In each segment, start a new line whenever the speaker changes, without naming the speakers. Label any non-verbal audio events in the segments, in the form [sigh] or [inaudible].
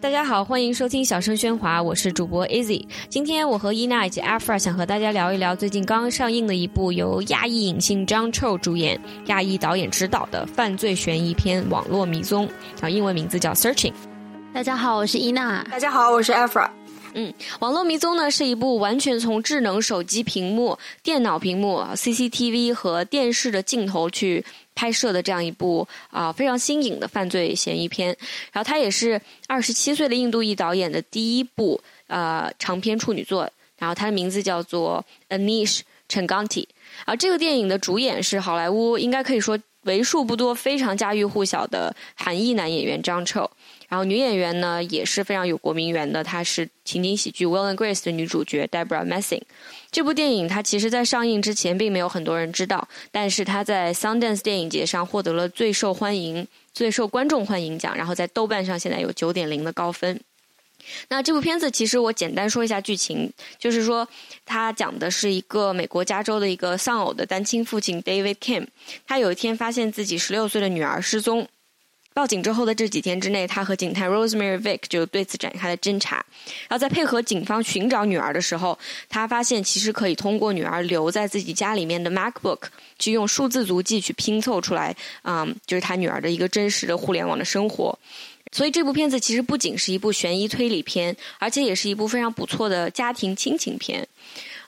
大家好，欢迎收听小声喧哗，我是主播 Easy。今天我和伊娜以及 Afra 想和大家聊一聊最近刚刚上映的一部由亚裔影星 John Cho 主演、亚裔导演执导的犯罪悬疑片《网络迷踪》，啊，英文名字叫 Searching。
大家好，我是伊娜。
大家好，我是 Afra。
嗯，《网络迷踪》呢是一部完全从智能手机屏幕、电脑屏幕、CCTV 和电视的镜头去。拍摄的这样一部啊非常新颖的犯罪嫌疑片，然后他也是二十七岁的印度裔导演的第一部呃长篇处女作，然后他的名字叫做 Anish Changanti，而这个电影的主演是好莱坞应该可以说为数不多非常家喻户晓的韩裔男演员张彻。然后女演员呢也是非常有国民缘的，她是情景喜剧《Will and Grace》的女主角 Deborah Messing。这部电影它其实在上映之前并没有很多人知道，但是它在 Sundance 电影节上获得了最受欢迎、最受观众欢迎奖，然后在豆瓣上现在有九点零的高分。那这部片子其实我简单说一下剧情，就是说它讲的是一个美国加州的一个丧偶的单亲父亲 David Kim，他有一天发现自己十六岁的女儿失踪。报警之后的这几天之内，他和警探 Rosemary Vick 就对此展开了侦查。然后在配合警方寻找女儿的时候，他发现其实可以通过女儿留在自己家里面的 MacBook 去用数字足迹去拼凑出来，嗯，就是他女儿的一个真实的互联网的生活。所以这部片子其实不仅是一部悬疑推理片，而且也是一部非常不错的家庭亲情片。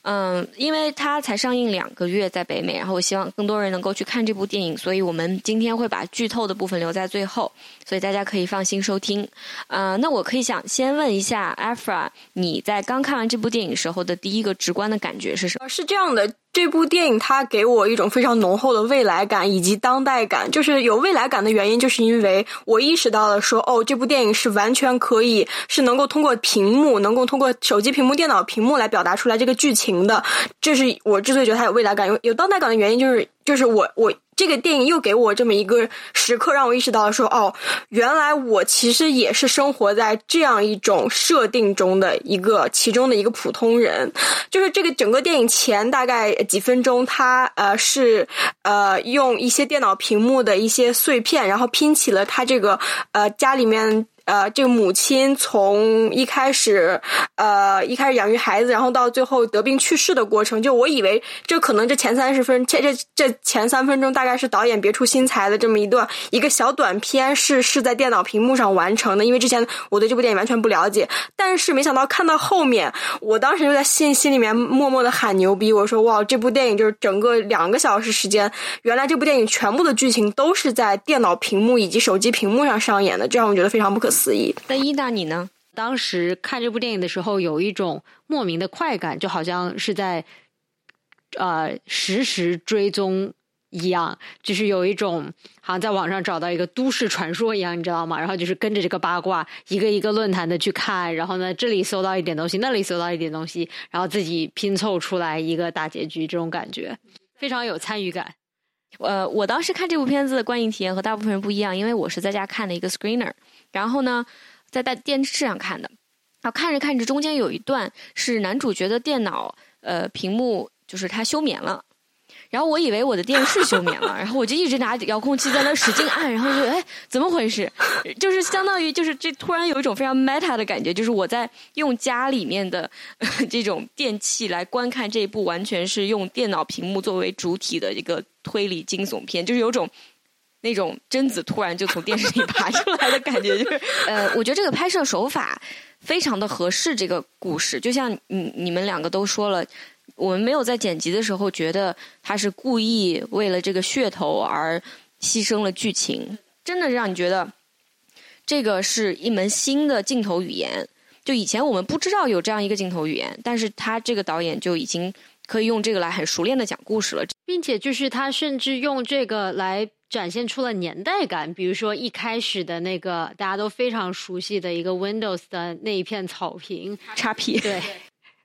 嗯，因为它才上映两个月在北美，然后我希望更多人能够去看这部电影，所以我们今天会把剧透的部分留在最后，所以大家可以放心收听。呃，那我可以想先问一下 Afra，你在刚看完这部电影时候的第一个直观的感觉是什么？
是这样的。这部电影它给我一种非常浓厚的未来感以及当代感，就是有未来感的原因，就是因为我意识到了说，哦，这部电影是完全可以是能够通过屏幕，能够通过手机屏幕、电脑屏幕来表达出来这个剧情的。这是我之所以觉得它有未来感、有有当代感的原因，就是就是我我。这个电影又给我这么一个时刻，让我意识到说，哦，原来我其实也是生活在这样一种设定中的一个其中的一个普通人。就是这个整个电影前大概几分钟，他呃是呃用一些电脑屏幕的一些碎片，然后拼起了他这个呃家里面。呃，这个母亲从一开始，呃，一开始养育孩子，然后到最后得病去世的过程，就我以为这可能这前三十分，这这这前三分钟大概是导演别出心裁的这么一段一个小短片，是是在电脑屏幕上完成的。因为之前我对这部电影完全不了解，但是没想到看到后面，我当时就在心心里面默默的喊牛逼，我说哇，这部电影就是整个两个小时时间，原来这部电影全部的剧情都是在电脑屏幕以及手机屏幕上上演的，这让我觉得非常不可。肆意。
那伊娜，你呢？
当时看这部电影的时候，有一种莫名的快感，就好像是在呃实时追踪一样，就是有一种好像在网上找到一个都市传说一样，你知道吗？然后就是跟着这个八卦，一个一个论坛的去看，然后呢，这里搜到一点东西，那里搜到一点东西，然后自己拼凑出来一个大结局，这种感觉非常有参与感。
呃，我当时看这部片子的观影体验和大部分人不一样，因为我是在家看的一个 screener。然后呢，在在电视上看的，然后看着看着，中间有一段是男主角的电脑，呃，屏幕就是他休眠了，然后我以为我的电视休眠了，[laughs] 然后我就一直拿遥控器在那使劲按，然后就哎，怎么回事？就是相当于就是这突然有一种非常 meta 的感觉，就是我在用家里面的这种电器来观看这一部完全是用电脑屏幕作为主体的一个推理惊悚片，就是有种。那种贞子突然就从电视里爬出来的感觉，就是 [laughs] 呃，我觉得这个拍摄手法非常的合适这个故事。就像你你们两个都说了，我们没有在剪辑的时候觉得他是故意为了这个噱头而牺牲了剧情，真的让你觉得这个是一门新的镜头语言。就以前我们不知道有这样一个镜头语言，但是他这个导演就已经可以用这个来很熟练的讲故事了，
并且就是他甚至用这个来。展现出了年代感，比如说一开始的那个大家都非常熟悉的一个 Windows 的那一片草坪
叉 P，
对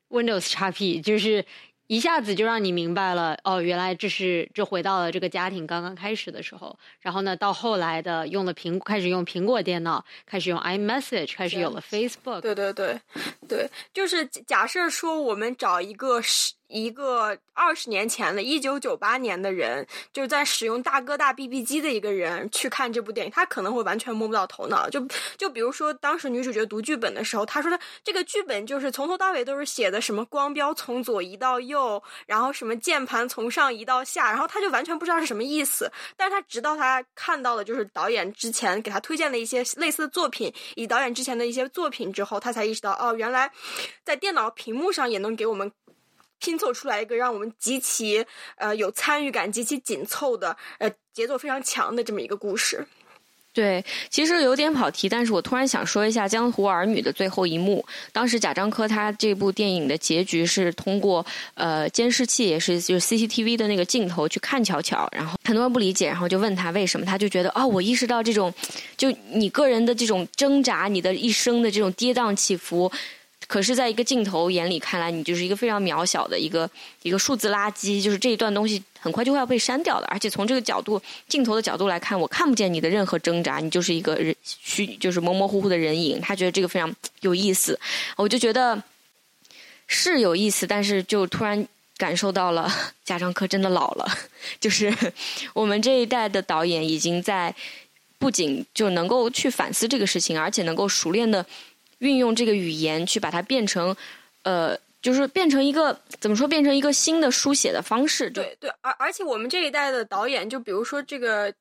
，Windows 叉 P，就是一下子就让你明白了，哦，原来这是这回到了这个家庭刚刚开始的时候。然后呢，到后来的用了苹开始用苹果电脑，开始用 iMessage，开始有了 Facebook。
对对对，对，就是假设说我们找一个十一个二十年前的，一九九八年的人，就是在使用大哥大 BB 机的一个人去看这部电影，他可能会完全摸不到头脑。就就比如说，当时女主角读剧本的时候，她说的这个剧本就是从头到尾都是写的什么光标从左移到右，然后什么键盘从上移到下，然后她就完全不知道是什么意思。但是她直到她看到了就是导演之前给她推荐的一些类似的作品，以导演之前的一些作品之后，她才意识到哦，原来在电脑屏幕上也能给我们。拼凑出来一个让我们极其呃有参与感、极其紧凑的呃节奏非常强的这么一个故事。
对，其实有点跑题，但是我突然想说一下《江湖儿女》的最后一幕。当时贾樟柯他这部电影的结局是通过呃监视器，也是就是 CCTV 的那个镜头去看巧巧，然后很多人不理解，然后就问他为什么，他就觉得哦，我意识到这种就你个人的这种挣扎，你的一生的这种跌宕起伏。可是，在一个镜头眼里看来，你就是一个非常渺小的一个一个数字垃圾，就是这一段东西很快就会要被删掉的。而且从这个角度，镜头的角度来看，我看不见你的任何挣扎，你就是一个人虚，就是模模糊糊的人影。他觉得这个非常有意思，我就觉得是有意思，但是就突然感受到了贾樟柯真的老了，就是我们这一代的导演已经在不仅就能够去反思这个事情，而且能够熟练的。运用这个语言去把它变成，呃，就是变成一个怎么说？变成一个新的书写的方式。
对对，而而且我们这一代的导演，就比如说这个。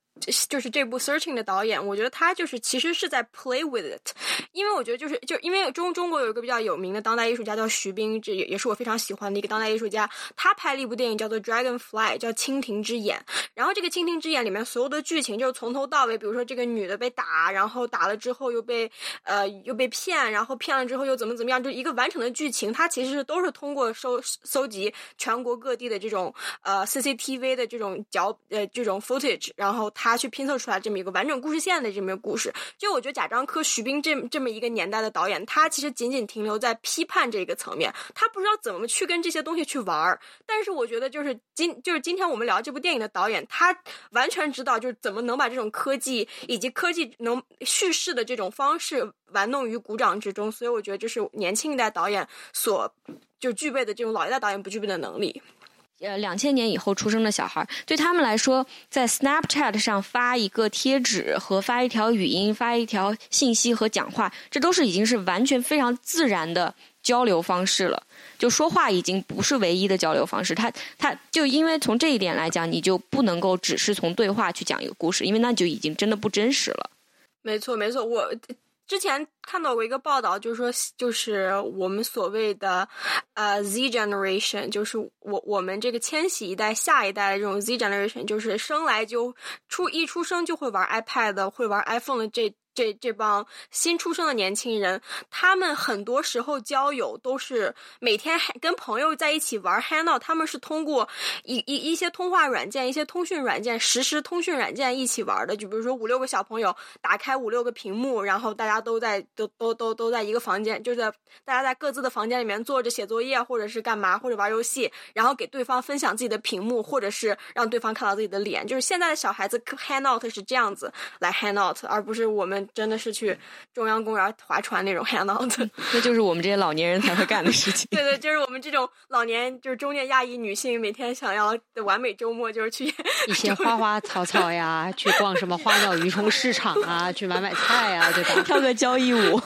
就是这部《Searching》的导演，我觉得他就是其实是在 play with it，因为我觉得就是就因为中中国有一个比较有名的当代艺术家叫徐冰，这也也是我非常喜欢的一个当代艺术家。他拍了一部电影叫做《Dragonfly》，叫《蜻蜓之眼》。然后这个《蜻蜓之眼》里面所有的剧情就是从头到尾，比如说这个女的被打，然后打了之后又被呃又被骗，然后骗了之后又怎么怎么样，就一个完整的剧情。它其实都是通过收搜集全国各地的这种呃 CCTV 的这种角呃这种 footage，然后他。他去拼凑出来这么一个完整故事线的这么一个故事，就我觉得贾樟柯、徐冰这这么一个年代的导演，他其实仅仅停留在批判这个层面，他不知道怎么去跟这些东西去玩儿。但是我觉得，就是今就是今天我们聊这部电影的导演，他完全知道就是怎么能把这种科技以及科技能叙事的这种方式玩弄于股掌之中。所以我觉得这是年轻一代导演所就具备的这种老一代导演不具备的能力。
呃，两千年以后出生的小孩儿，对他们来说，在 Snapchat 上发一个贴纸和发一条语音、发一条信息和讲话，这都是已经是完全非常自然的交流方式了。就说话已经不是唯一的交流方式，他他就因为从这一点来讲，你就不能够只是从对话去讲一个故事，因为那就已经真的不真实了。
没错，没错，我。之前看到过一个报道，就是说，就是我们所谓的呃 Z generation，就是我我们这个千禧一代、下一代的这种 Z generation，就是生来就出一出生就会玩 iPad、会玩 iPhone 的这。这这帮新出生的年轻人，他们很多时候交友都是每天跟朋友在一起玩 Hangout，他们是通过一一一些通话软件、一些通讯软件、实时通讯软件一起玩的。就比如说五六个小朋友打开五六个屏幕，然后大家都在都都都都在一个房间，就是大家在各自的房间里面坐着写作业，或者是干嘛，或者玩游戏，然后给对方分享自己的屏幕，或者是让对方看到自己的脸。就是现在的小孩子 Hangout 是这样子来 Hangout，而不是我们。真的是去中央公园划船那种 hangout，
那就是我们这些老年人才会干的事情。[laughs]
对对，就是我们这种老年，就是中年亚裔女性，每天想要的完美周末，就是去
一 [laughs] 些花花草草呀，去逛什么花鸟鱼虫市场啊，去买买菜啊，对吧？[laughs]
跳个交谊舞。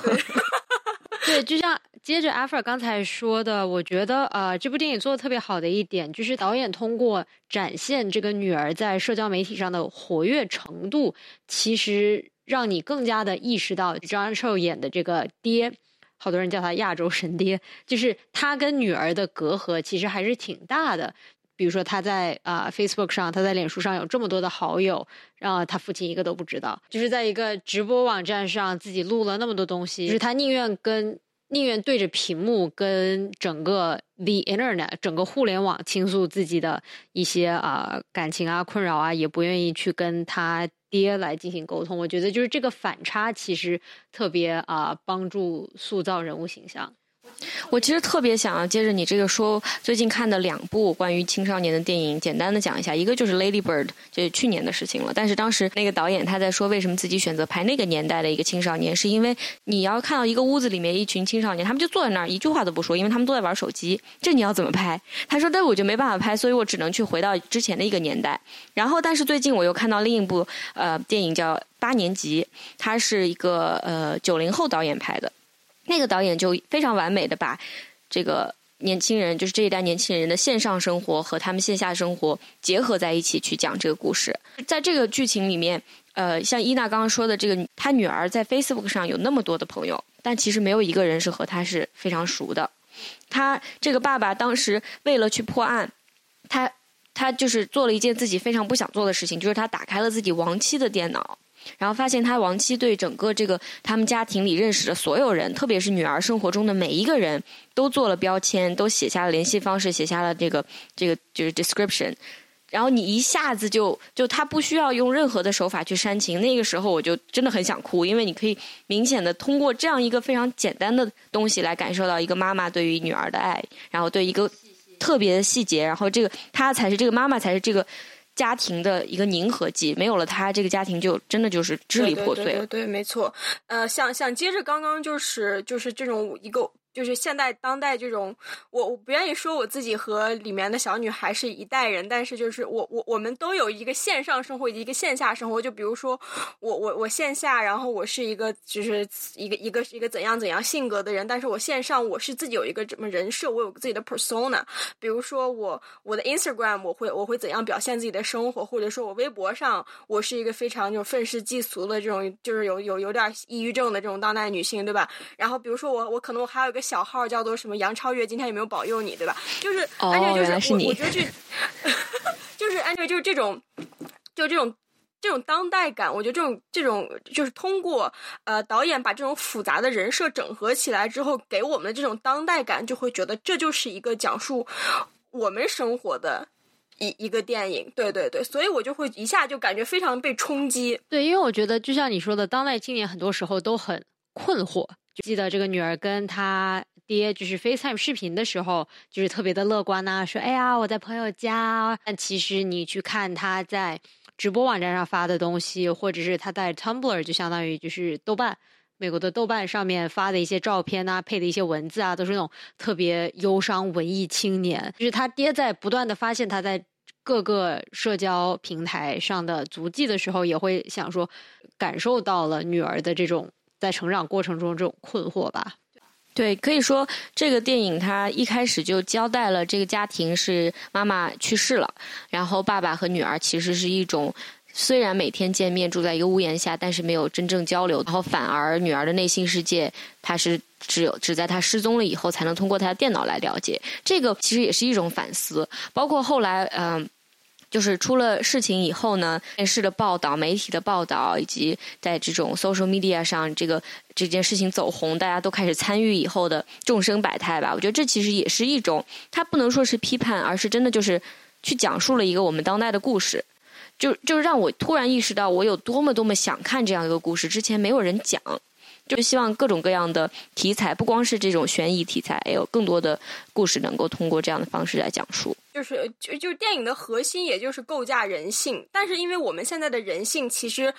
对，就像接着阿弗尔刚才说的，我觉得呃，这部电影做的特别好的一点，就是导演通过展现这个女儿在社交媒体上的活跃程度，其实。让你更加的意识到张寿演的这个爹，好多人叫他亚洲神爹，就是他跟女儿的隔阂其实还是挺大的。比如说他在啊 Facebook 上，他在脸书上有这么多的好友，然后他父亲一个都不知道。就是在一个直播网站上自己录了那么多东西，就是他宁愿跟宁愿对着屏幕跟整个 The Internet 整个互联网倾诉自己的一些啊感情啊困扰啊，也不愿意去跟他。爹来进行沟通，我觉得就是这个反差其实特别啊，帮助塑造人物形象。
我其实特别想要接着你这个说，最近看的两部关于青少年的电影，简单的讲一下。一个就是《Lady Bird》，就是去年的事情了。但是当时那个导演他在说，为什么自己选择拍那个年代的一个青少年，是因为你要看到一个屋子里面一群青少年，他们就坐在那儿一句话都不说，因为他们都在玩手机。这你要怎么拍？他说，但我就没办法拍，所以我只能去回到之前的一个年代。然后，但是最近我又看到另一部呃电影叫《八年级》，它是一个呃九零后导演拍的。那个导演就非常完美的把这个年轻人，就是这一代年轻人的线上生活和他们线下生活结合在一起去讲这个故事。在这个剧情里面，呃，像伊娜刚刚说的，这个她女儿在 Facebook 上有那么多的朋友，但其实没有一个人是和她是非常熟的。他这个爸爸当时为了去破案，他他就是做了一件自己非常不想做的事情，就是他打开了自己亡妻的电脑。然后发现他亡妻对整个这个他们家庭里认识的所有人，特别是女儿生活中的每一个人都做了标签，都写下了联系方式，写下了这个这个就是 description。然后你一下子就就他不需要用任何的手法去煽情，那个时候我就真的很想哭，因为你可以明显的通过这样一个非常简单的东西来感受到一个妈妈对于女儿的爱，然后对一个特别的细节，然后这个她才是这个妈妈才是这个。家庭的一个凝合剂，没有了他，这个家庭就真的就是支离破碎
了。对，没错。呃，想想接着刚刚就是就是这种一个。就是现代当代这种，我我不愿意说我自己和里面的小女孩是一代人，但是就是我我我们都有一个线上生活一个线下生活。就比如说我我我线下，然后我是一个就是一个一个一个怎样怎样性格的人，但是我线上我是自己有一个什么人设，我有自己的 persona。比如说我我的 Instagram 我会我会怎样表现自己的生活，或者说我微博上我是一个非常就愤世嫉俗的这种，就是有有有点抑郁症的这种当代女性，对吧？然后比如说我我可能我还有一个。小号叫做什么？杨超越今天有没有保佑你？对吧？就是安全，就是我，我觉得这，就是安全，就是这种，就这种这种当代感。我觉得这种这种就是通过呃导演把这种复杂的人设整合起来之后，给我们的这种当代感，就会觉得这就是一个讲述我们生活的一一个电影。对对对，所以我就会一下就感觉非常被冲击。
对，因为我觉得就像你说的，当代青年很多时候都很困惑。记得这个女儿跟她爹就是 FaceTime 视频的时候，就是特别的乐观呐，说：“哎呀，我在朋友家。”但其实你去看他在直播网站上发的东西，或者是他在 Tumblr，就相当于就是豆瓣，美国的豆瓣上面发的一些照片啊，配的一些文字啊，都是那种特别忧伤文艺青年。就是他爹在不断的发现他在各个社交平台上的足迹的时候，也会想说，感受到了女儿的这种。在成长过程中这种困惑吧，
对，可以说这个电影它一开始就交代了这个家庭是妈妈去世了，然后爸爸和女儿其实是一种虽然每天见面住在一个屋檐下，但是没有真正交流，然后反而女儿的内心世界，她是只有只在她失踪了以后才能通过她的电脑来了解，这个其实也是一种反思，包括后来嗯。就是出了事情以后呢，电视的报道、媒体的报道，以及在这种 social media 上，这个这件事情走红，大家都开始参与以后的众生百态吧。我觉得这其实也是一种，它不能说是批判，而是真的就是去讲述了一个我们当代的故事，就就让我突然意识到，我有多么多么想看这样一个故事，之前没有人讲。就希望各种各样的题材，不光是这种悬疑题材，也有更多的故事能够通过这样的方式来讲述。
就是就就是电影的核心，也就是构架人性。但是因为我们现在的人性其实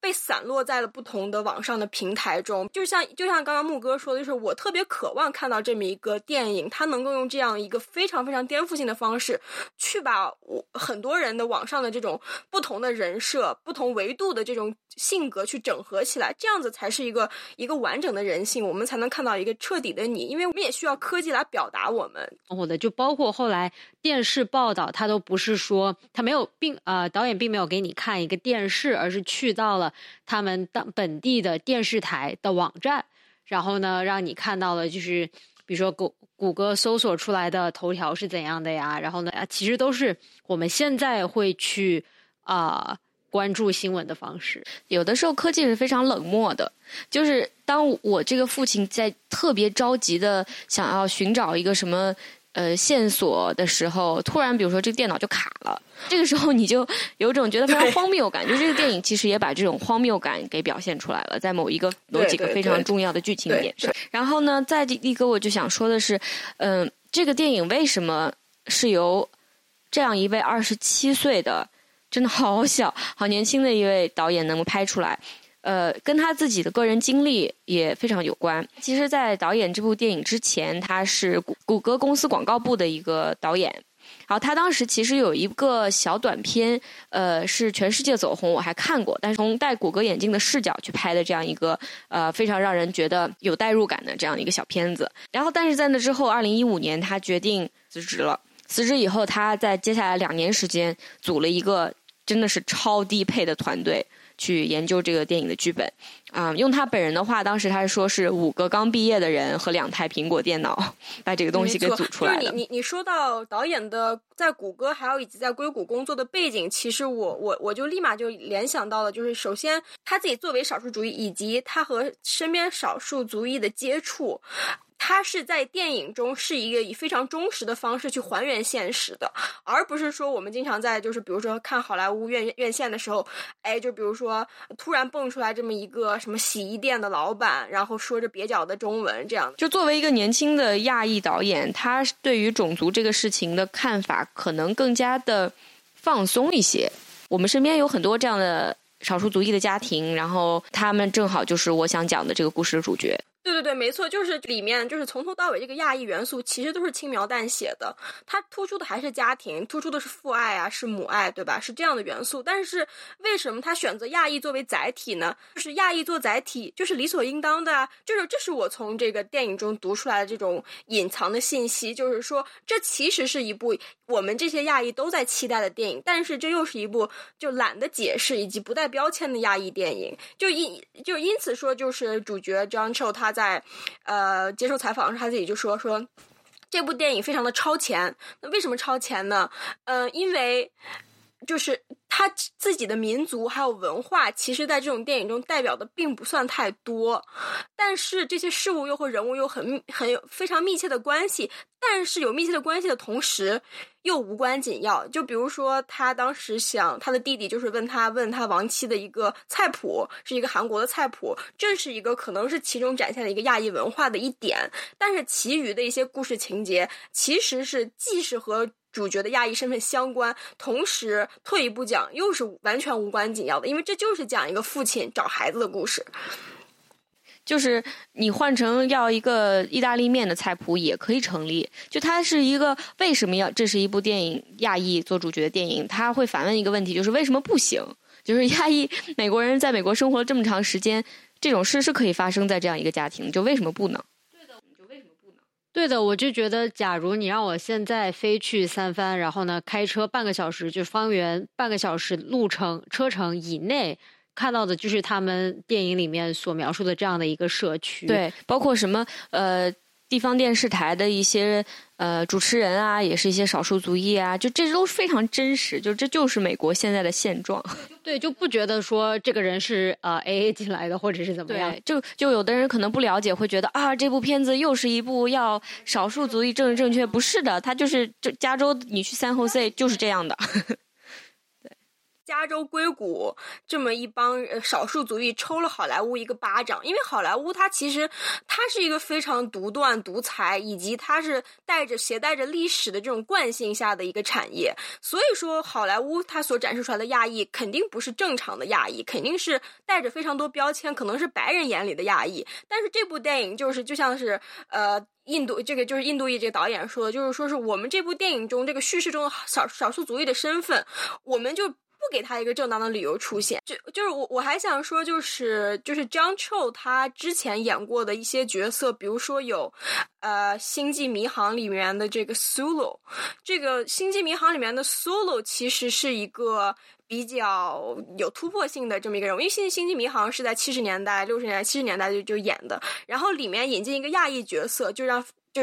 被散落在了不同的网上的平台中，就像就像刚刚木哥说的，就是我特别渴望看到这么一个电影，它能够用这样一个非常非常颠覆性的方式，去把我很多人的网上的这种不同的人设、不同维度的这种性格去整合起来，这样子才是一个一个完整的人性，我们才能看到一个彻底的你。因为我们也需要科技来表达我们。
我的就包括后来电。电视报道，他都不是说他没有，并呃，导演并没有给你看一个电视，而是去到了他们当本地的电视台的网站，然后呢，让你看到了，就是比如说谷谷歌搜索出来的头条是怎样的呀？然后呢，其实都是我们现在会去啊关注新闻的方式。
有的时候科技是非常冷漠的，就是当我这个父亲在特别着急的想要寻找一个什么。呃线索的时候，突然比如说这个电脑就卡了，这个时候你就有种觉得非常荒谬感。就这个电影其实也把这种荒谬感给表现出来了，在某一个某几个非常重要的剧情点上。然后呢，在一个我就想说的是，嗯，这个电影为什么是由这样一位二十七岁的，真的好小、好年轻的一位导演能够拍出来？呃，跟他自己的个人经历也非常有关。其实，在导演这部电影之前，他是谷谷歌公司广告部的一个导演。然后他当时其实有一个小短片，呃，是全世界走红，我还看过。但是从戴谷歌眼镜的视角去拍的这样一个，呃，非常让人觉得有代入感的这样一个小片子。然后，但是在那之后，二零一五年他决定辞职了。辞职以后，他在接下来两年时间组了一个真的是超低配的团队。去研究这个电影的剧本，啊，用他本人的话，当时他说是五个刚毕业的人和两台苹果电脑把这个东西给组出来
了。你你你说到导演的在谷歌还有以及在硅谷工作的背景，其实我我我就立马就联想到了，就是首先他自己作为少数族裔，以及他和身边少数族裔的接触。他是在电影中是一个以非常忠实的方式去还原现实的，而不是说我们经常在就是比如说看好莱坞院院线的时候，哎，就比如说突然蹦出来这么一个什么洗衣店的老板，然后说着蹩脚的中文，这样。
就作为一个年轻的亚裔导演，他对于种族这个事情的看法可能更加的放松一些。我们身边有很多这样的少数族裔的家庭，然后他们正好就是我想讲的这个故事的主角。
对对对，没错，就是里面就是从头到尾这个亚裔元素其实都是轻描淡写的，它突出的还是家庭，突出的是父爱啊，是母爱，对吧？是这样的元素。但是为什么他选择亚裔作为载体呢？就是亚裔做载体，就是理所应当的啊。就是这是我从这个电影中读出来的这种隐藏的信息，就是说这其实是一部我们这些亚裔都在期待的电影，但是这又是一部就懒得解释以及不带标签的亚裔电影。就因就因此说，就是主角张秀他。在，呃，接受采访时，他自己就说说，这部电影非常的超前。那为什么超前呢？嗯，因为就是他自己的民族还有文化，其实在这种电影中代表的并不算太多，但是这些事物又和人物又很很有非常密切的关系。但是有密切的关系的同时，又无关紧要。就比如说，他当时想他的弟弟就是问他问他亡妻的一个菜谱，是一个韩国的菜谱，这是一个可能是其中展现的一个亚裔文化的一点。但是其余的一些故事情节，其实是既是和主角的亚裔身份相关，同时退一步讲又是完全无关紧要的，因为这就是讲一个父亲找孩子的故事。
就是你换成要一个意大利面的菜谱也可以成立。就它是一个为什么要这是一部电影亚裔做主角的电影，他会反问一个问题，就是为什么不行？就是 [laughs] 亚裔美国人在美国生活了这么长时间，这种事是可以发生在这样一个家庭，就为什么不能？
对的，就为什么不能？对的，我就觉得，假如你让我现在飞去三藩，然后呢开车半个小时，就方圆半个小时路程车程以内。看到的就是他们电影里面所描述的这样的一个社区，
对，包括什么呃地方电视台的一些呃主持人啊，也是一些少数族裔啊，就这都非常真实，就这就是美国现在的现状。[laughs]
对，就不觉得说这个人是呃 A A 进来的，或者是怎么样？
就就有的人可能不了解，会觉得啊，这部片子又是一部要少数族裔政治正确，不是的，他就是这加州，你去三后 C 就是这样的。[laughs]
加州硅谷这么一帮少数族裔抽了好莱坞一个巴掌，因为好莱坞它其实它是一个非常独断独裁，以及它是带着携带着历史的这种惯性下的一个产业，所以说好莱坞它所展示出来的亚裔肯定不是正常的亚裔，肯定是带着非常多标签，可能是白人眼里的亚裔。但是这部电影就是就像是呃印度这个就是印度裔这个导演说的，就是说是我们这部电影中这个叙事中的少少数族裔的身份，我们就。不给他一个正当的理由出现，就就是我我还想说，就是就是张臭他之前演过的一些角色，比如说有，呃，《星际迷航》里面的这个 Solo，这个《星际迷航》里面的 Solo 其实是一个比较有突破性的这么一个人物，因为《星星际迷航》是在七十年代、六十年代、七十年代就就演的，然后里面引进一个亚裔角色，就让就。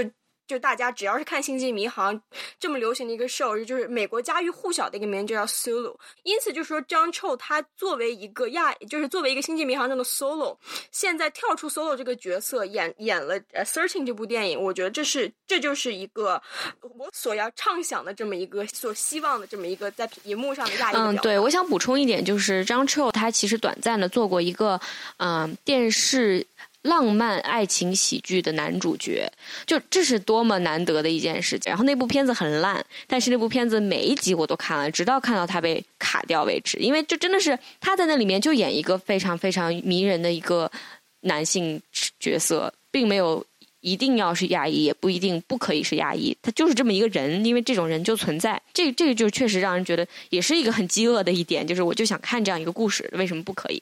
就大家只要是看《星际迷航》这么流行的一个 show，就是美国家喻户晓的一个名就叫 Solo。因此，就说张臭他作为一个亚，就是作为一个《星际迷航》中的 Solo，现在跳出 Solo 这个角色演演了《呃 Searching》这部电影，我觉得这是这就是一个我所要畅想的这么一个所希望的这么一个在荧幕上的亚裔。
嗯，对，我想补充一点，就是张臭他其实短暂的做过一个嗯电视。浪漫爱情喜剧的男主角，就这是多么难得的一件事情。然后那部片子很烂，但是那部片子每一集我都看了，直到看到他被卡掉为止。因为就真的是他在那里面就演一个非常非常迷人的一个男性角色，并没有一定要是亚裔，也不一定不可以是亚裔，他就是这么一个人。因为这种人就存在，这这个就确实让人觉得也是一个很饥饿的一点，就是我就想看这样一个故事，为什么不可以？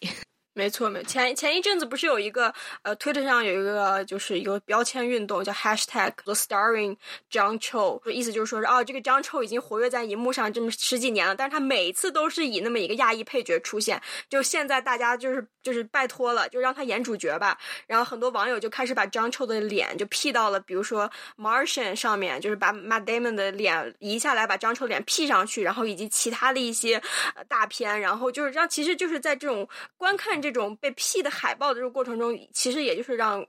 没错，没前前一阵子不是有一个呃推特上有一个就是一个标签运动，叫 Hashtag The Starring John Cho，意思就是说是，哦，这个 John Cho 已经活跃在荧幕上这么十几年了，但是他每次都是以那么一个亚裔配角出现。就现在大家就是就是拜托了，就让他演主角吧。然后很多网友就开始把张超的脸就 P 到了，比如说 Martian 上面，就是把 Matt Damon 的脸移下来，把张超脸 P 上去，然后以及其他的一些大片，然后就是让其实就是在这种观看这。这种被 P 的海报的这个过程中，其实也就是让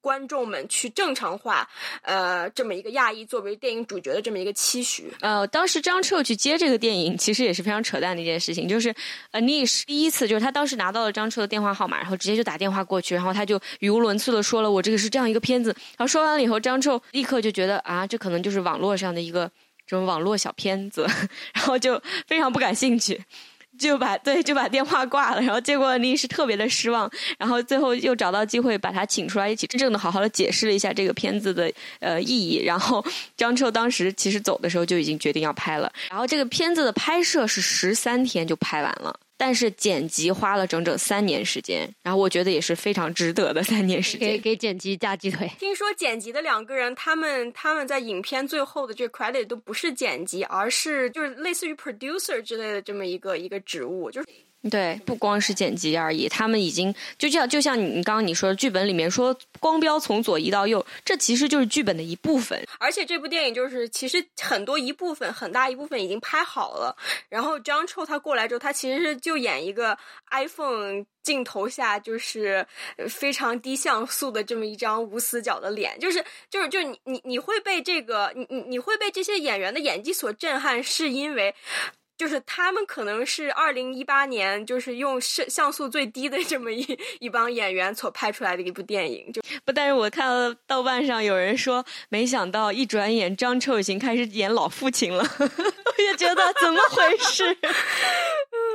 观众们去正常化，呃，这么一个亚裔作为电影主角的这么一个期许。
呃，当时张彻去接这个电影，其实也是非常扯淡的一件事情。就是 Anish 第一次，就是他当时拿到了张彻的电话号码，然后直接就打电话过去，然后他就语无伦次的说了：“我这个是这样一个片子。”然后说完了以后，张彻立刻就觉得啊，这可能就是网络上的一个这种网络小片子，[laughs] 然后就非常不感兴趣。就把对就把电话挂了，然后结果你是特别的失望，然后最后又找到机会把他请出来一起真正的好好的解释了一下这个片子的呃意义，然后张彻当时其实走的时候就已经决定要拍了，然后这个片子的拍摄是十三天就拍完了。但是剪辑花了整整三年时间，然后我觉得也是非常值得的三年时间。
给给剪辑加鸡腿。
听说剪辑的两个人，他们他们在影片最后的这个 credit 都不是剪辑，而是就是类似于 producer 之类的这么一个一个职务，就是。
对，不光是剪辑而已，他们已经就像就像你刚刚你说剧本里面说光标从左移到右，这其实就是剧本的一部分。
而且这部电影就是其实很多一部分很大一部分已经拍好了，然后张臭他过来之后，他其实是就演一个 iPhone 镜头下就是非常低像素的这么一张无死角的脸，就是就是就是你你你会被这个你你你会被这些演员的演技所震撼，是因为。就是他们可能是二零一八年，就是用摄像素最低的这么一一帮演员所拍出来的一部电影。就
不，但是我看到豆瓣上有人说，没想到一转眼张臭已经开始演老父亲了，[laughs] 我也觉得怎么回事。
嗯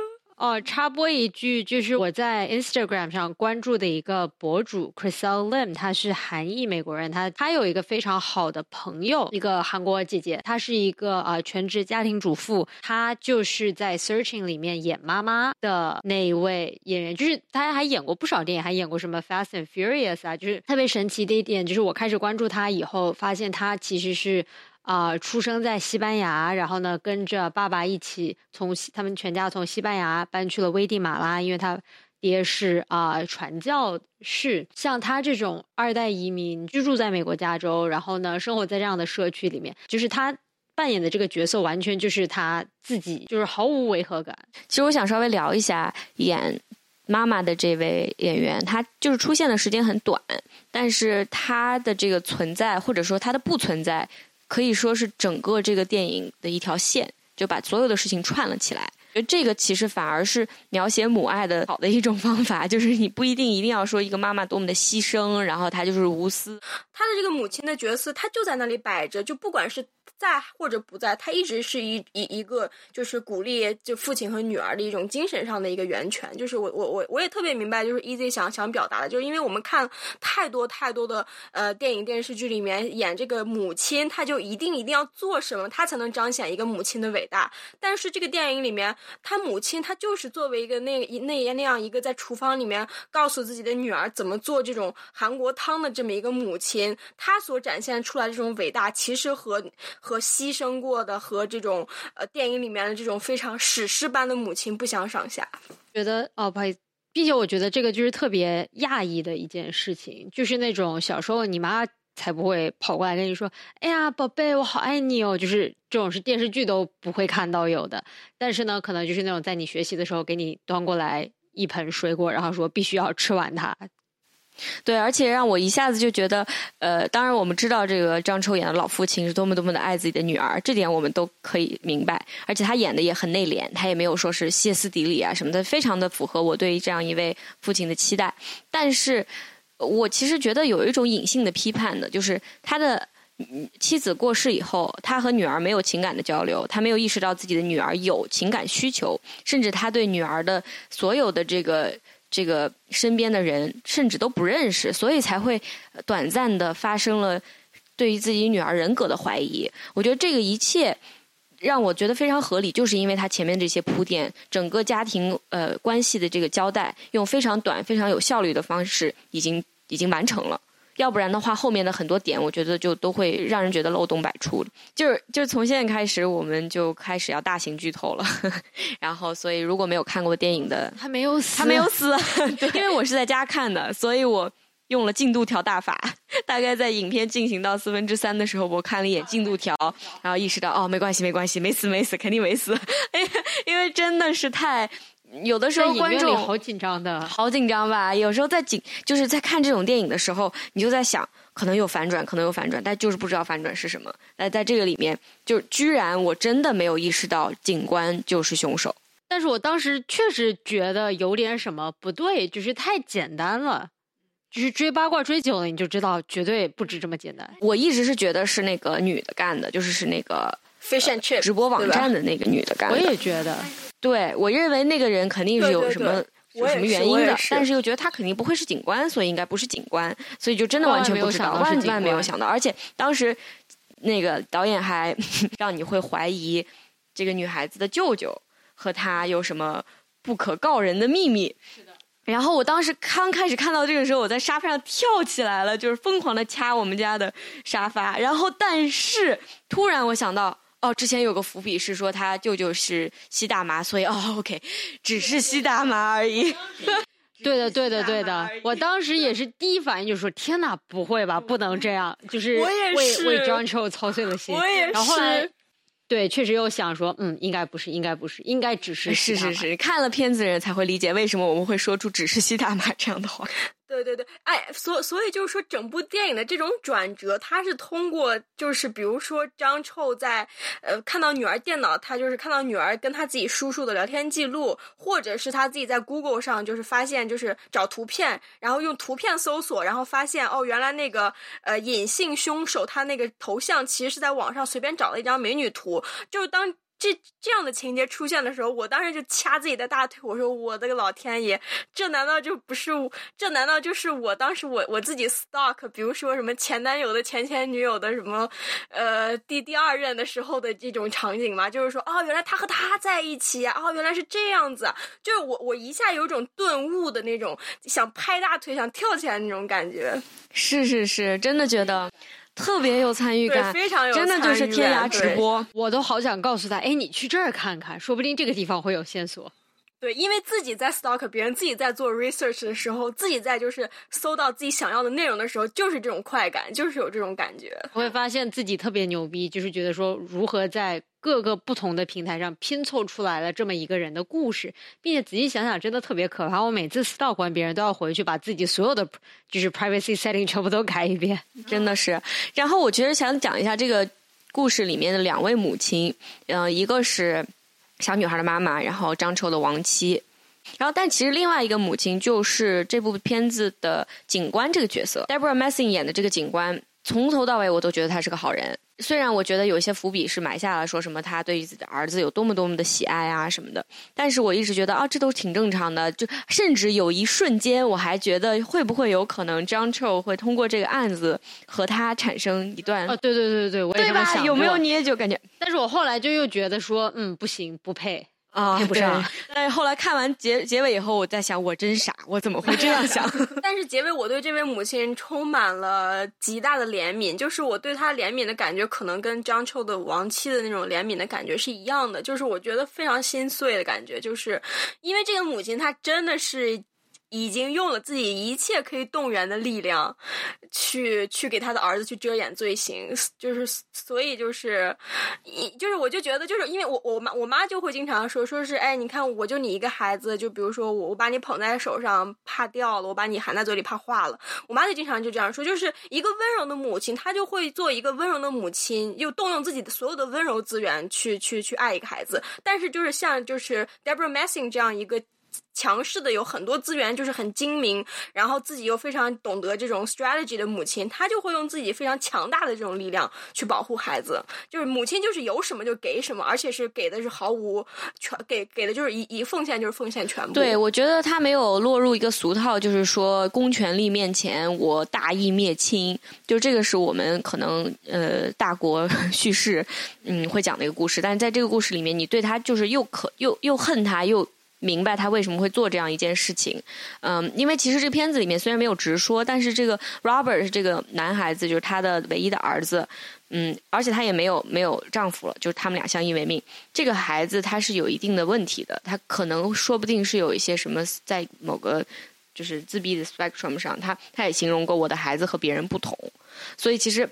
[laughs] 哦，插播一句，就是我在 Instagram 上关注的一个博主 Chriselle Lim，她是韩裔美国人，她她有一个非常好的朋友，一个韩国姐姐，她是一个呃全职家庭主妇，她就是在 Searching 里面演妈妈的那一位演员，就是她还演过不少电影，还演过什么 Fast and Furious 啊，就是特别神奇的一点，就是我开始关注她以后，发现她其实是。啊，出生在西班牙，然后呢，跟着爸爸一起从他们全家从西班牙搬去了危地马拉，因为他爹是啊传教士。像他这种二代移民，居住在美国加州，然后呢，生活在这样的社区里面，就是他扮演的这个角色，完全就是他自己，就是毫无违和感。
其实我想稍微聊一下演妈妈的这位演员，他就是出现的时间很短，但是他的这个存在，或者说他的不存在。可以说是整个这个电影的一条线，就把所有的事情串了起来。觉得这个其实反而是描写母爱的好的一种方法，就是你不一定一定要说一个妈妈多么的牺牲，然后她就是无私。
她的这个母亲的角色，她就在那里摆着，就不管是。在或者不在，他一直是一一一个就是鼓励就父亲和女儿的一种精神上的一个源泉。就是我我我我也特别明白，就是 Easy 想想表达的，就是因为我们看太多太多的呃电影电视剧里面演这个母亲，她就一定一定要做什么，她才能彰显一个母亲的伟大。但是这个电影里面，他母亲她就是作为一个那那那样一个在厨房里面告诉自己的女儿怎么做这种韩国汤的这么一个母亲，她所展现出来这种伟大，其实和。和牺牲过的和这种呃电影里面的这种非常史诗般的母亲不相上下，
觉得哦不好意思，并且我觉得这个就是特别亚裔的一件事情，就是那种小时候你妈才不会跑过来跟你说：“哎呀，宝贝，我好爱你哦。”就是这种是电视剧都不会看到有的。但是呢，可能就是那种在你学习的时候给你端过来一盆水果，然后说必须要吃完它。
对，而且让我一下子就觉得，呃，当然我们知道这个张抽演的老父亲是多么多么的爱自己的女儿，这点我们都可以明白。而且他演的也很内敛，他也没有说是歇斯底里啊什么的，非常的符合我对这样一位父亲的期待。但是，我其实觉得有一种隐性的批判的，就是他的妻子过世以后，他和女儿没有情感的交流，他没有意识到自己的女儿有情感需求，甚至他对女儿的所有的这个。这个身边的人甚至都不认识，所以才会短暂的发生了对于自己女儿人格的怀疑。我觉得这个一切让我觉得非常合理，就是因为他前面这些铺垫，整个家庭呃关系的这个交代，用非常短、非常有效率的方式，已经已经完成了。要不然的话，后面的很多点，我觉得就都会让人觉得漏洞百出。就是就是从现在开始，我们就开始要大型剧透了。[laughs] 然后，所以如果没有看过电影的，
他没有死，
他没有死，[laughs] 因为我是在家看的，所以我用了进度条大法。[laughs] 大概在影片进行到四分之三的时候，我看了一眼进度条，然后意识到哦，没关系，没关系，没死，没死，肯定没死。哎，因为真的是太。有的时候观众
好紧张的，
好紧张吧？有时候在紧，就是在看这种电影的时候，你就在想，可能有反转，可能有反转，但就是不知道反转是什么。那在这个里面，就居然我真的没有意识到警官就是凶手。
但是我当时确实觉得有点什么不对，就是太简单了。就是追八卦追久了，你就知道绝对不止这么简单。
我一直是觉得是那个女的干的，就是是那个
Fish and Chip
直播网站的那个女的干的。
我也觉得。
对，我认为那个人肯定是有什么有什么原因的，但是又觉得他肯定不会是警官，所以应该不是警官，所以就真的完全不知道，万万没有想到。而且当时那个导演还 [laughs] 让你会怀疑这个女孩子的舅舅和他有什么不可告人的秘密。
是的。
然后我当时刚开始看到这个时候，我在沙发上跳起来了，就是疯狂的掐我们家的沙发。然后，但是突然我想到。哦，之前有个伏笔是说他舅舅是吸大麻，所以哦，OK，只是吸大麻而已。[laughs]
对的，对的，对的。我当时也是第一反应就是说：“天哪，不会吧，不能这样！”就是为为 John Cho 操碎了心。
我也
是。对，确实又想说，嗯，应该不是，应该不是，应该只是
是是是，看了片子的人才会理解为什么我们会说出“只是吸大麻”这样的话。
对对对，哎，所所以就是说，整部电影的这种转折，它是通过，就是比如说张臭在呃看到女儿电脑，他就是看到女儿跟他自己叔叔的聊天记录，或者是他自己在 Google 上就是发现，就是找图片，然后用图片搜索，然后发现哦，原来那个呃隐性凶手他那个头像其实是在网上随便找了一张美女图，就是当。这这样的情节出现的时候，我当时就掐自己的大腿，我说：“我的个老天爷，这难道就不是？这难道就是我当时我我自己 stalk，比如说什么前男友的前前女友的什么，呃，第第二任的时候的这种场景吗？就是说，哦，原来他和他在一起，哦，原来是这样子，就是我我一下有种顿悟的那种，想拍大腿想跳起来那种感觉。
是是是，真的觉得。”特别有参与感，
非常有
真的就是天涯直播，
我都好想告诉他，哎，你去这儿看看，说不定这个地方会有线索。
对，因为自己在 stalk 别人，自己在做 research 的时候，自己在就是搜到自己想要的内容的时候，就是这种快感，就是有这种感觉。
我会发现自己特别牛逼，就是觉得说如何在。各个不同的平台上拼凑出来了这么一个人的故事，并且仔细想想，真的特别可怕。我每次 stalk 完别人都要回去把自己所有的就是 privacy setting 全部都改一遍，[laughs]
真的是。然后我其实想讲一下这个故事里面的两位母亲，嗯，一个是小女孩的妈妈，然后张臭的亡妻，然后但其实另外一个母亲就是这部片子的警官这个角色，Deborah Messing 演的这个警官，从头到尾我都觉得他是个好人。虽然我觉得有些伏笔是埋下了，说什么他对于自己的儿子有多么多么的喜爱啊什么的，但是我一直觉得啊，这都挺正常的。就甚至有一瞬间，我还觉得会不会有可能张彻会通过这个案子和他产生一段？
哦，对对对对对，我也
这么想。有没有？你也就感觉？
但是我后来就又觉得说，嗯，不行，不配。
啊，
配不上。
但是后来看完结结尾以后，我在想，我真傻，我怎么会这样想？[laughs]
但是结尾，我对这位母亲充满了极大的怜悯，就是我对她怜悯的感觉，可能跟张秋的亡妻的那种怜悯的感觉是一样的，就是我觉得非常心碎的感觉，就是因为这个母亲她真的是。已经用了自己一切可以动员的力量，去去给他的儿子去遮掩罪行，就是所以就是，一就是我就觉得就是因为我我妈我妈就会经常说说是哎你看我就你一个孩子，就比如说我我把你捧在手上怕掉了，我把你含在嘴里怕化了，我妈就经常就这样说，就是一个温柔的母亲，她就会做一个温柔的母亲，又动用自己的所有的温柔资源去去去爱一个孩子，但是就是像就是 Deborah Messing 这样一个。强势的有很多资源，就是很精明，然后自己又非常懂得这种 strategy 的母亲，她就会用自己非常强大的这种力量去保护孩子。就是母亲就是有什么就给什么，而且是给的是毫无全给给的就是一一奉献就是奉献全部。
对，我觉得他没有落入一个俗套，就是说公权力面前我大义灭亲，就这个是我们可能呃大国 [laughs] 叙事嗯会讲的一个故事，但是在这个故事里面，你对他就是又可又又恨他又。明白他为什么会做这样一件事情，嗯，因为其实这片子里面虽然没有直说，但是这个 Robert 这个男孩子，就是他的唯一的儿子，嗯，而且他也没有没有丈夫了，就是他们俩相依为命。这个孩子他是有一定的问题的，他可能说不定是有一些什么在某个就是自闭的 spectrum 上，他他也形容过我的孩子和别人不同，所以其实。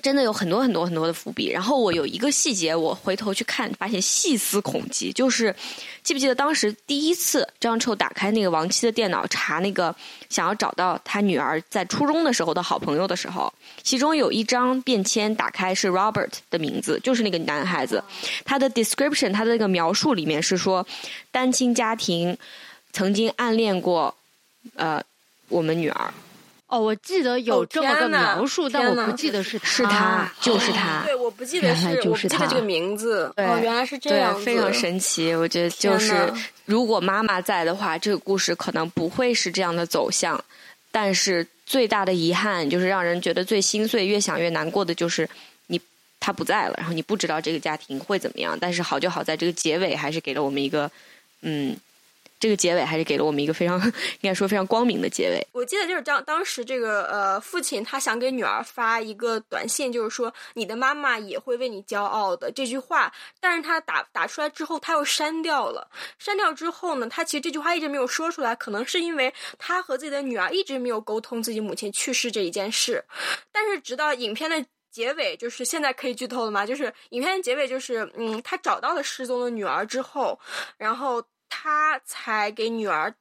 真的有很多很多很多的伏笔，然后我有一个细节，我回头去看，发现细思恐极。就是记不记得当时第一次张臭打开那个王妻的电脑查那个想要找到他女儿在初中的时候的好朋友的时候，其中有一张便签打开是 Robert 的名字，就是那个男孩子。他的 description，他的那个描述里面是说单亲家庭，曾经暗恋过呃我们女儿。
哦，我记得有这么个描述，但我不记得是
是他，就是他。
对，我不记得是，我不记得这个名字。哦，原来是这样，
非常神奇。我觉得就是，如果妈妈在的话，这个故事可能不会是这样的走向。但是最大的遗憾，就是让人觉得最心碎、越想越难过的，就是你他不在了，然后你不知道这个家庭会怎么样。但是好就好在这个结尾，还是给了我们一个嗯。这个结尾还是给了我们一个非常 [laughs] 应该说非常光明的结尾。
我记得就是当当时这个呃父亲他想给女儿发一个短信，就是说你的妈妈也会为你骄傲的这句话，但是他打打出来之后他又删掉了。删掉之后呢，他其实这句话一直没有说出来，可能是因为他和自己的女儿一直没有沟通自己母亲去世这一件事。但是直到影片的结尾，就是现在可以剧透了吗？就是影片的结尾就是嗯，他找到了失踪的女儿之后，然后。他才给女儿，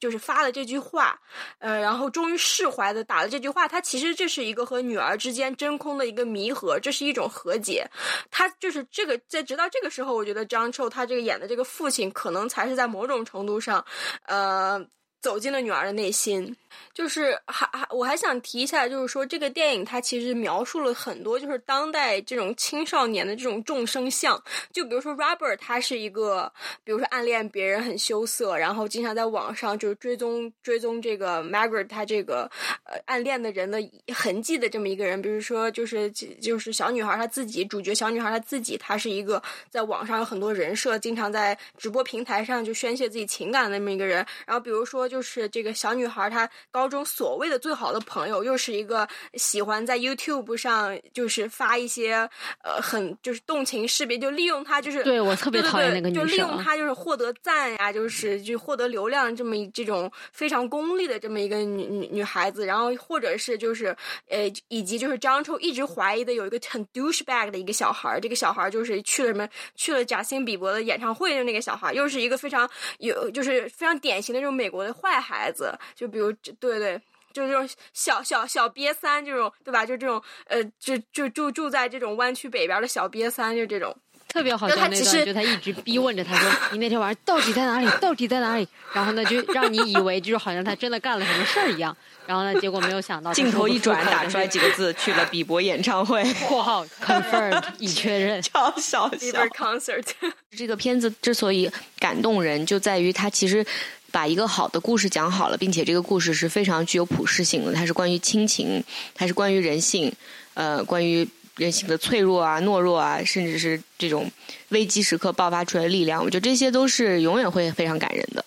就是发了这句话，呃，然后终于释怀的打了这句话。他其实这是一个和女儿之间真空的一个弥合，这是一种和解。他就是这个，在直到这个时候，我觉得张臭他这个演的这个父亲，可能才是在某种程度上，呃。走进了女儿的内心，就是还还我还想提一下，就是说这个电影它其实描述了很多，就是当代这种青少年的这种众生相。就比如说 Robert，他是一个，比如说暗恋别人很羞涩，然后经常在网上就是追踪追踪这个 Margaret 他这个呃暗恋的人的痕迹的这么一个人。比如说就是就是小女孩她自己，主角小女孩她自己，她是一个在网上有很多人设，经常在直播平台上就宣泄自己情感的那么一个人。然后比如说就。就是这个小女孩，她高中所谓的最好的朋友，又是一个喜欢在 YouTube 上就是发一些呃很就是动情视频，就利用他就是
对我特别讨厌那个女
生，就利用他就是获得赞呀，就是就获得流量这么这种非常功利的这么一个女女女孩子，然后或者是就是呃以及就是张臭一直怀疑的有一个很 douchebag 的一个小孩，这个小孩就是去了什么去了贾辛比伯的演唱会的那个小孩，又是一个非常有就是非常典型的这种美国的。坏孩子，就比如，对对，就这种小小小瘪三这种，对吧？就这种，呃，就就住住在这种湾区北边的小瘪三，就这种，
特别好笑那段，就他一直逼问着他说：“你那天晚上到底在哪里？到底在哪里？”然后呢，就让你以为就是好像他真的干了什么事儿一样。然后呢，结果没有想到，
镜头一转，打出来几个字：“去了 [laughs] 比伯演唱会。”
括号 [laughs] confirmed 已确认，
超小
笑。concert
这个片子之所以感动人，就在于它其实。把一个好的故事讲好了，并且这个故事是非常具有普适性的。它是关于亲情，它是关于人性，呃，关于人性的脆弱啊、懦弱啊，甚至是这种危机时刻爆发出来的力量。我觉得这些都是永远会非常感人的。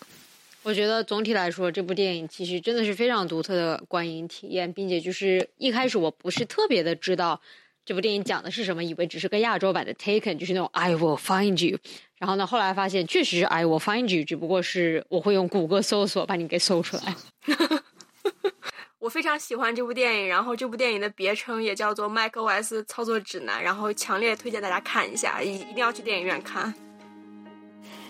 我觉得总体来说，这部电影其实真的是非常独特的观影体验，并且就是一开始我不是特别的知道这部电影讲的是什么，以为只是个亚洲版的 Taken，就是那种 I will find you。然后呢，后来发现确实是 I will find you，只不过是我会用谷歌搜索把你给搜出来。[laughs]
我非常喜欢这部电影，然后这部电影的别称也叫做《macOS 操作指南》，然后强烈推荐大家看一下，一一定要去电影院看。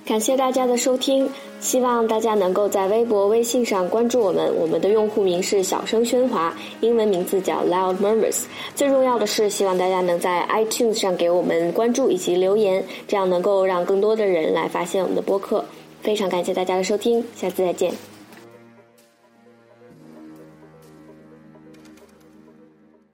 感谢大家的收听，希望大家能够在微博、微信上关注我们。我们的用户名是小声喧哗，英文名字叫 Loud Murmurs。最重要的是，希望大家能在 iTunes 上给我们关注以及留言，这样能够让更多的人来发现我们的播客。非常感谢大家的收听，下次再见。